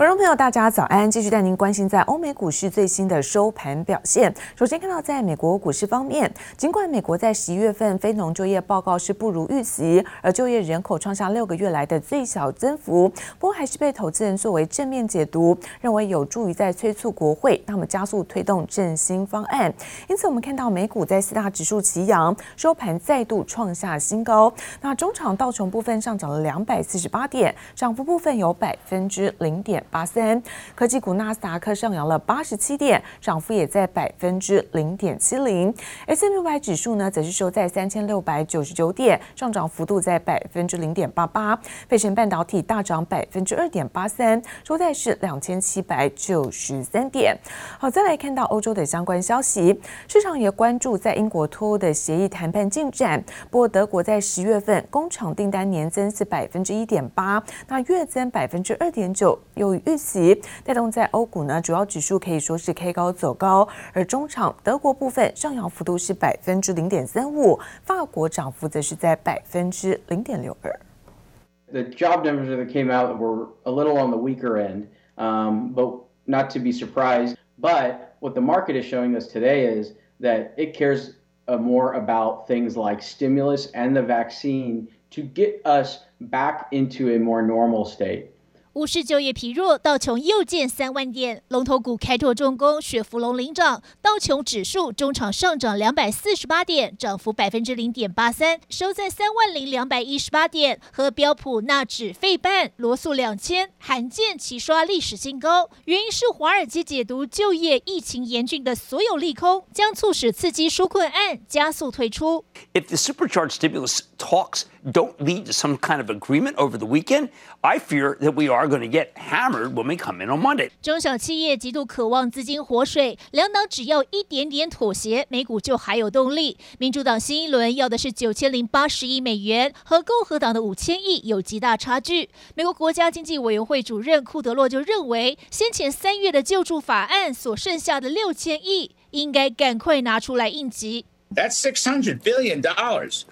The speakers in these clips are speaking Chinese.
观众朋友，大家早安！继续带您关心在欧美股市最新的收盘表现。首先看到在美国股市方面，尽管美国在十一月份非农就业报告是不如预期，而就业人口创下六个月来的最小增幅，不过还是被投资人作为正面解读，认为有助于在催促国会那么加速推动振兴方案。因此，我们看到美股在四大指数齐扬，收盘再度创下新高。那中场道琼部分上涨了两百四十八点，涨幅部分有百分之零点八三，科技股纳斯达克上扬了八十七点，涨幅也在百分之零点七零。S&P 五百指数呢，则是收在三千六百九十九点，上涨幅度在百分之零点八八。费城半导体大涨百分之二点八三，收在是两千七百九十三点。好，再来看到欧洲的相关消息，市场也关注在英国脱欧的协议谈判进展。不过，德国在十月份工厂订单年增是百分之一点八，那月增百分之二点九。又于预期，带动在欧股呢，主要指数可以说是 K 高走高，而中场德国部分上扬幅度是百分之零点三五，法国涨幅则是在百分之零点六二。The job numbers that came out were a little on the weaker end, um, but not to be surprised. But what the market is showing us today is that it cares more about things like stimulus and the vaccine to get us back into a more normal state. 股市就业疲弱，道琼又见三万点。龙头股开拓重工、雪佛龙领涨，道琼指数中场上涨两百四十八点，涨幅百分之零点八三，收在三万零两百一十八点。和标普、纳指、费半、罗素两千罕见齐刷历史新高，原因是华尔街解读就业疫情严峻的所有利空，将促使刺激纾困案加速推出。If the supercharged stimulus talks don't lead to some kind of agreement over the weekend, I fear that we are going to get hammered when we come in on Monday. 中小企业极度渴望资金活水，两党只要一点点妥协，美股就还有动力。民主党新一轮要的是九千零八十亿美元，和共和党的五千亿有极大差距。美国国家经济委员会主任库德洛就认为，先前三月的救助法案所剩下的六千亿，应该赶快拿出来应急。That's six hundred billion dollars.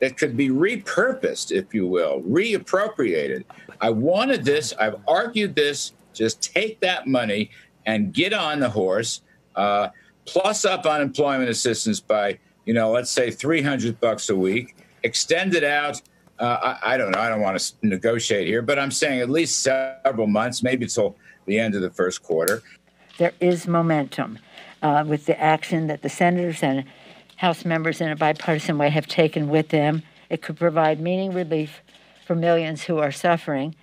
That could be repurposed, if you will, reappropriated. I wanted this. I've argued this. Just take that money and get on the horse. Uh, plus up unemployment assistance by, you know, let's say 300 bucks a week. Extend it out. Uh, I, I, don't know. I don't want to negotiate here, but I'm saying at least several months, maybe till the end of the first quarter. There is momentum uh, with the action that the senators and House members in a bipartisan way have taken with them. It could provide meaning relief for millions who are suffering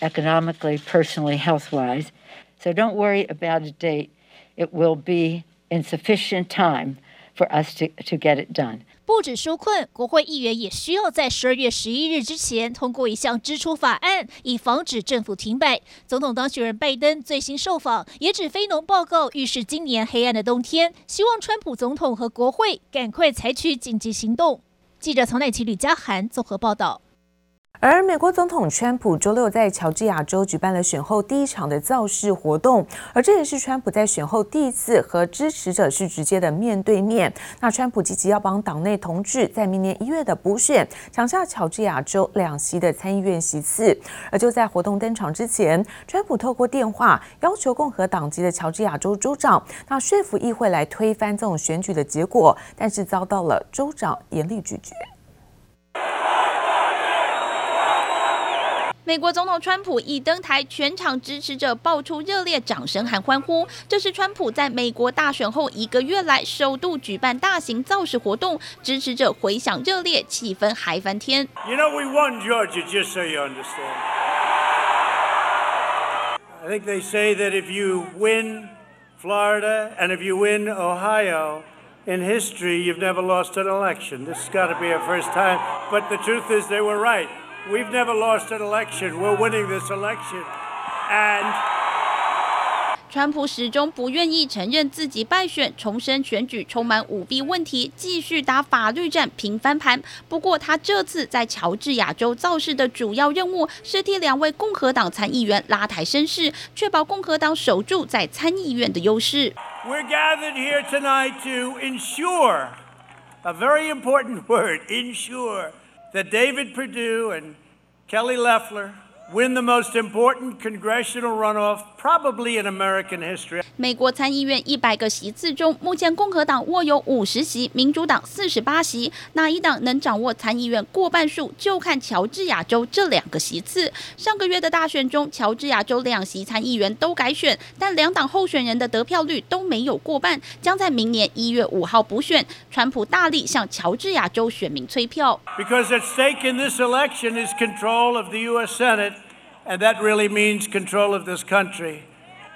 economically, personally, health wise. So don't worry about a date. It will be in sufficient time for us to, to get it done. 不止纾困，国会议员也需要在十二月十一日之前通过一项支出法案，以防止政府停摆。总统当选人拜登最新受访，也指非农报告预示今年黑暗的冬天，希望川普总统和国会赶快采取紧急行动。记者曹乃琪、吕嘉涵综合报道。而美国总统川普周六在乔治亚州举办了选后第一场的造势活动，而这也是川普在选后第一次和支持者是直接的面对面。那川普积极要帮党内同志在明年一月的补选抢下乔治亚州两席的参议院席次。而就在活动登场之前，川普透过电话要求共和党籍的乔治亚州州长，那说服议会来推翻这种选举的结果，但是遭到了州长严厉拒绝。美国总统川普一登台，全场支持者爆出热烈掌声和欢呼。这是川普在美国大选后一个月来首度举办大型造势活动，支持者回响热烈，气氛嗨翻天。You know we won Georgia, just so you understand. I think they say that if you win Florida and if you win Ohio, in history you've never lost an election. This has got to be a first time. But the truth is they were right. We've never lost an election. We're winning this election. And 川普始终不愿意承认自己败选，重申选举充满舞弊问题，继续打法律战平翻盘。不过，他这次在乔治亚州造势的主要任务是替两位共和党参议员拉抬声势，确保共和党守住在参议院的优势。We're gathered here tonight to ensure a very important word, ensure. That David Perdue and Kelly Loeffler win the most important congressional runoff probably in American history. 美国参议院一百个席次中，目前共和党握有五十席，民主党四十八席。哪一党能掌握参议院过半数，就看乔治亚州这两个席次。上个月的大选中，乔治亚州两席参议员都改选，但两党候选人的得票率都没有过半，将在明年一月五号补选。川普大力向乔治亚州选民催票。Because at stake in this election is control of the U.S. Senate. And that really means control of this country.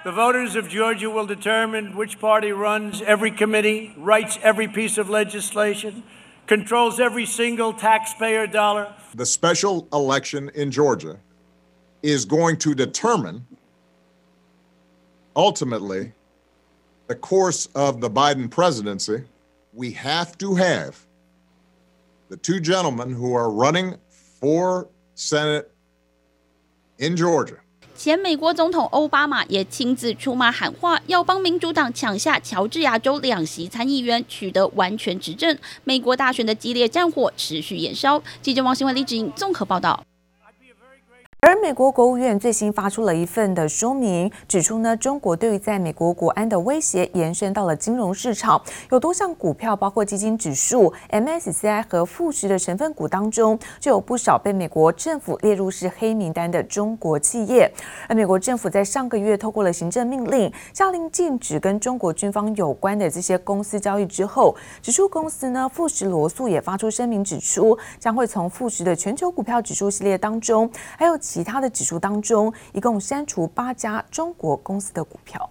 The voters of Georgia will determine which party runs every committee, writes every piece of legislation, controls every single taxpayer dollar. The special election in Georgia is going to determine ultimately the course of the Biden presidency. We have to have the two gentlemen who are running for Senate In Georgia，前美国总统奥巴马也亲自出马喊话，要帮民主党抢下乔治亚州两席参议员，取得完全执政。美国大选的激烈战火持续延烧。记者王新文、李芷莹综合报道。而美国国务院最新发出了一份的说明，指出呢，中国对于在美国国安的威胁延伸到了金融市场，有多项股票，包括基金指数、MSCI 和富时的成分股当中，就有不少被美国政府列入是黑名单的中国企业。而美国政府在上个月透过了行政命令，下令禁止跟中国军方有关的这些公司交易之后，指数公司呢，富时罗素也发出声明，指出将会从富时的全球股票指数系列当中，还有。其他的指数当中，一共删除八家中国公司的股票。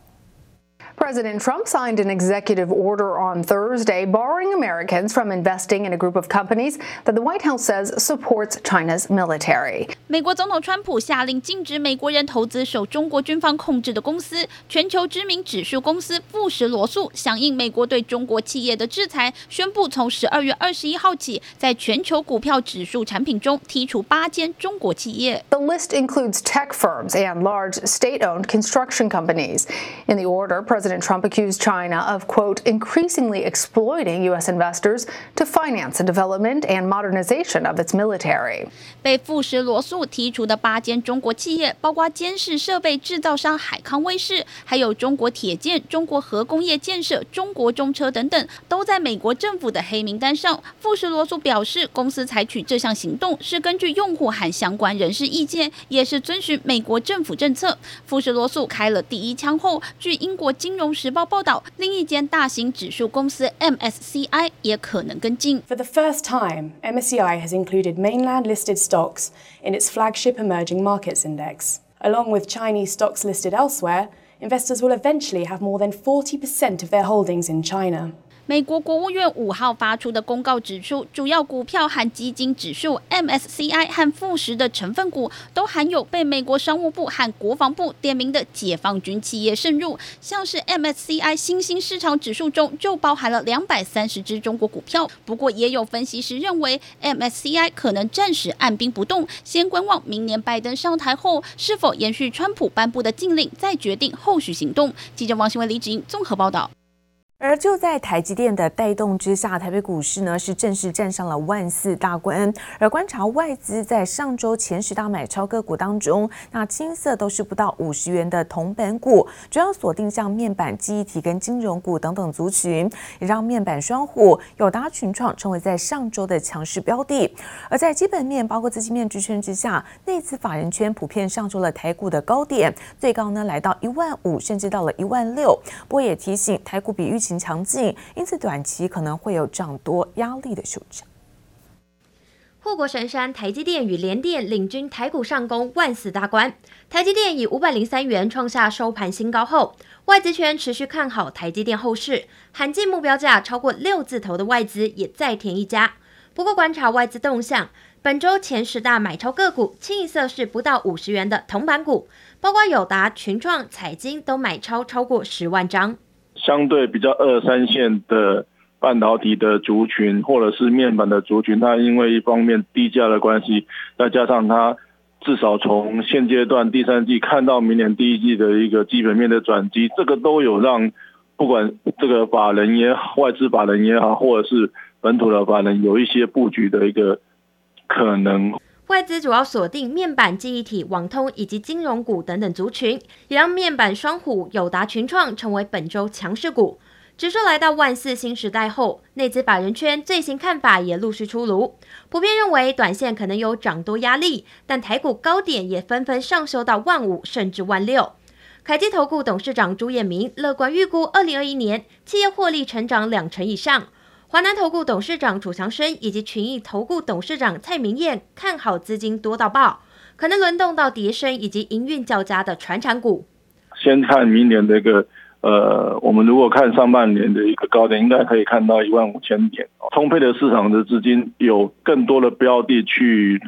President Trump signed an executive order on Thursday barring Americans from investing in a group of companies that the White House says supports China's military. 美国总统川普下令禁止美国人投资受中国军方控制的公司。全球知名指数公司富时罗素响应美国对中国企业的制裁，宣布从十二月二十一号起，在全球股票指数产品中剔除八间中国企业。The list includes tech firms and large state-owned construction companies. In the order, President President Trump accused China of, quote, increasingly exploiting U.S. investors to finance the development and modernization of its military. 被富时罗素提出的八间中国企业，包括监视设备制造商海康威视，还有中国铁建、中国核工业建设、中国中车等等，都在美国政府的黑名单上。富时罗素表示，公司采取这项行动是根据用户和相关人士意见，也是遵循美国政府政策。富时罗素开了第一枪后，据英国经金融时报报道，另一间大型指数公司 MSCI 也可能跟进。For the first time, MSCI has included mainland listed stocks in its flagship emerging markets index. Along with Chinese stocks listed elsewhere, investors will eventually have more than 40% of their holdings in China. 美国国务院五号发出的公告指出，主要股票和基金指数 MSCI 和富时的成分股都含有被美国商务部和国防部点名的解放军企业渗入，像是 MSCI 新兴市场指数中就包含了两百三十只中国股票。不过，也有分析师认为，MSCI 可能暂时按兵不动，先观望明年拜登上台后是否延续川普颁布的禁令，再决定后续行动。记者王新伟、李芷莹综合报道。而就在台积电的带动之下，台北股市呢是正式站上了万四大关。而观察外资在上周前十大买超个股当中，那清一色都是不到五十元的铜本股，主要锁定像面板、记忆体跟金融股等等族群，也让面板双虎、友达、群创成为在上周的强势标的。而在基本面包括资金面支撑之下，内资法人圈普遍上周了台股的高点，最高呢来到一万五，甚至到了一万六。不过也提醒台股比预期。强劲，因此短期可能会有涨多压力的修正。护国神山台积电与联电领军台股上攻万四大关，台积电以五百零三元创下收盘新高后，外资圈持续看好台积电后市，喊进目标价超过六字头的外资也再添一家。不过观察外资动向，本周前十大买超个股清一色是不到五十元的铜板股，包括友达、群创、彩晶都买超超过十万张。相对比较二三线的半导体的族群，或者是面板的族群，它因为一方面低价的关系，再加上它至少从现阶段第三季看到明年第一季的一个基本面的转机，这个都有让不管这个法人也好，外资法人也好，或者是本土的法人有一些布局的一个可能。外资主要锁定面板、记忆体、网通以及金融股等等族群，也让面板双虎友达、群创成为本周强势股。指数来到万四新时代后，内资法人圈最新看法也陆续出炉，普遍认为短线可能有涨多压力，但台股高点也纷纷上修到万五甚至万六。凯基投顾董事长朱彦明乐观预估，二零二一年企业获利成长两成以上。华南投顾董事长楚强生以及群益投顾董事长蔡明彦看好资金多到爆，可能轮动到跌升以及营运较佳的传产股。先看明年的一个，呃，我们如果看上半年的一个高点，应该可以看到一万五千点，充沛的市场的资金有更多的标的去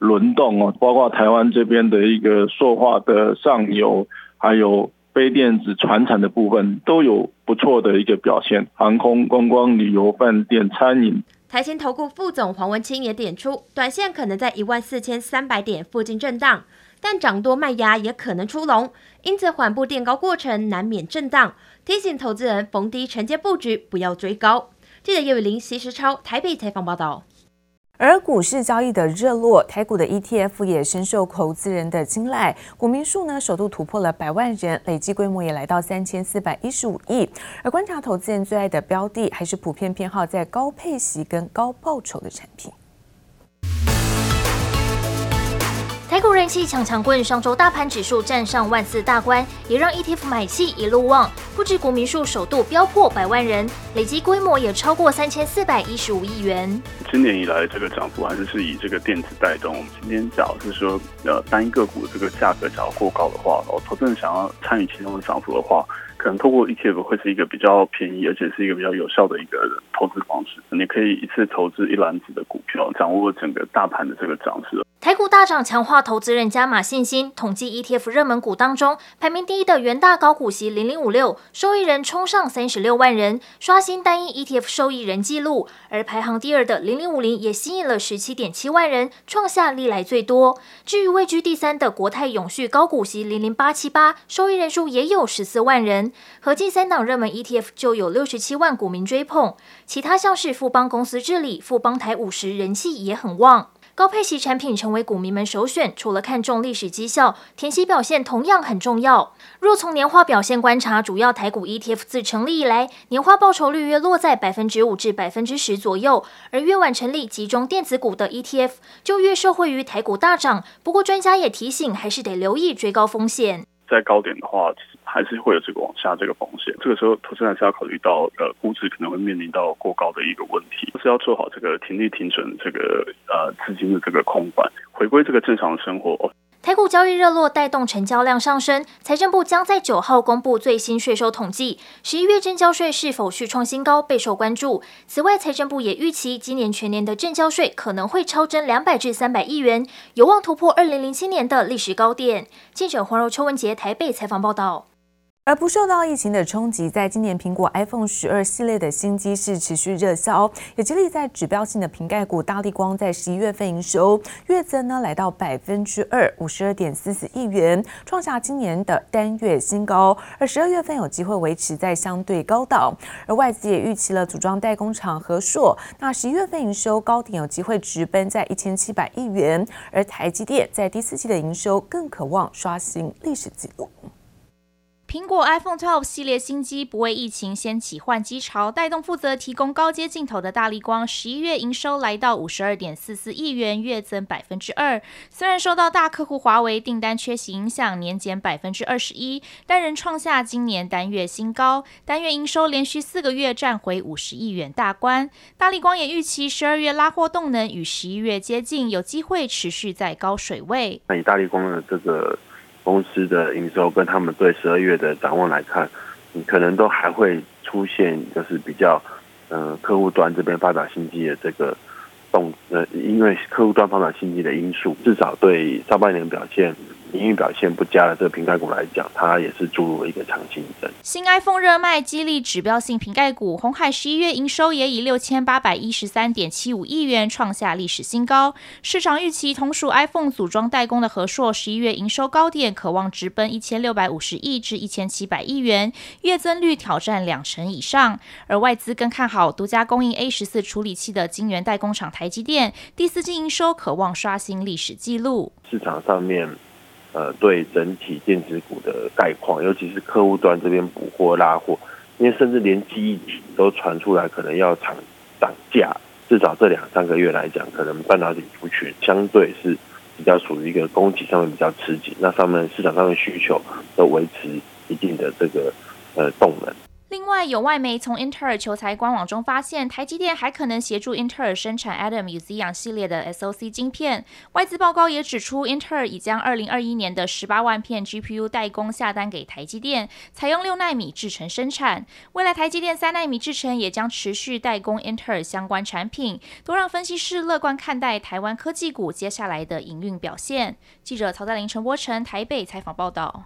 轮动哦，包括台湾这边的一个塑化的上游，还有。非电子、传产的部分都有不错的一个表现，航空、观光、旅游、饭店、餐饮。台新投顾副总黄文清也点出，短线可能在一万四千三百点附近震荡，但涨多卖压也可能出笼，因此缓步垫高过程难免震荡，提醒投资人逢低承接布局，不要追高。记者叶雨林、席时超台北采访报道。而股市交易的热络，台股的 ETF 也深受投资人的青睐，股民数呢首度突破了百万人，累计规模也来到三千四百一十五亿。而观察投资人最爱的标的，还是普遍偏好在高配息跟高报酬的产品。股人气抢强棍，上周大盘指数站上万四大关，也让 ETF 买气一路旺，不止股民数首度飙破百万人，累积规模也超过三千四百一十五亿元。今年以来，这个涨幅还是是以这个电子带动。我们今天讲是说，呃，单一个股这个价格假如过高的话，哦，投资人想要参与其中的涨幅的话。可能透过 ETF 会是一个比较便宜，而且是一个比较有效的一个投资方式。你可以一次投资一篮子的股票，掌握整个大盘的这个涨势。大涨，强化投资人加码信心。统计 ETF 热门股当中，排名第一的元大高股息零零五六，受益人冲上三十六万人，刷新单一 ETF 受益人纪录。而排行第二的零零五零也吸引了十七点七万人，创下历来最多。至于位居第三的国泰永续高股息零零八七八，受益人数也有十四万人。合计三档热门 ETF 就有六十七万股民追捧，其他像是富邦公司治理、富邦台五十人气也很旺。高配息产品成为股民们首选，除了看重历史绩效，填息表现同样很重要。若从年化表现观察，主要台股 ETF 自成立以来，年化报酬率约落在百分之五至百分之十左右，而越晚成立集中电子股的 ETF，就越受惠于台股大涨。不过专家也提醒，还是得留意追高风险。在高点的话，其实还是会有这个往下这个风险。这个时候，投资人还是要考虑到，呃，估值可能会面临到过高的一个问题，是要做好这个停利停损这个呃资金的这个空管，回归这个正常的生活。台股交易热络，带动成交量上升。财政部将在九号公布最新税收统计，十一月正交税是否续创新高备受关注。此外，财政部也预期今年全年的正交税可能会超增两百至三百亿元，有望突破二零零七年的历史高点。记者黄柔、邱文杰台北采访报道。而不受到疫情的冲击，在今年苹果 iPhone 十二系列的新机是持续热销，也激励在指标性的瓶盖股大立光在十一月份营收月增呢来到百分之二，五十二点四四亿元，创下今年的单月新高。而十二月份有机会维持在相对高档，而外资也预期了组装代工厂和硕，那十一月份营收高点有机会直奔在一千七百亿元，而台积电在第四季的营收更渴望刷新历史纪录。苹果 iPhone 12系列新机不为疫情掀起换机潮，带动负责提供高阶镜头的大力光，十一月营收来到五十二点四四亿元，月增百分之二。虽然受到大客户华为订单缺席影响，年减百分之二十一，但仍创下今年单月新高，单月营收连续四个月站回五十亿元大关。大力光也预期十二月拉货动能与十一月接近，有机会持续在高水位。那以大力光的这个。公司的营收跟他们对十二月的展望来看，你可能都还会出现就是比较，呃，客户端这边发展新机的这个动，呃，因为客户端发展新机的因素，至少对上半年表现营运表现不佳的这个瓶盖股来讲，它也是注入了一个强心针。新 iPhone 热卖激励指标性瓶盖股，红海十一月营收也以六千八百一十三点七五亿元创下历史新高。市场预期同属 iPhone 组装代工的和硕十一月营收高点可望直奔一千六百五十亿至一千七百亿元，月增率挑战两成以上。而外资更看好独家供应 A 十四处理器的晶圆代工厂台积电，第四季营收可望刷新历史纪录。市场上面。呃，对整体电子股的概况，尤其是客户端这边补货拉货，因为甚至连记忆体都传出来可能要涨涨价，至少这两三个月来讲，可能半导体族群相对是比较属于一个供给上面比较吃紧，那上面市场上的需求都维持一定的这个呃动能。另外，有外媒从英特尔求财官网中发现，台积电还可能协助英特尔生产 Atom 与 Xeon 系列的 SoC 晶片。外资报告也指出，英特尔已将二零二一年的十八万片 GPU 代工下单给台积电，采用六纳米制程生产。未来台积电三纳米制程也将持续代工英特尔相关产品，都让分析师乐观看待台湾科技股接下来的营运表现。记者曹在林、陈柏成台北采访报道。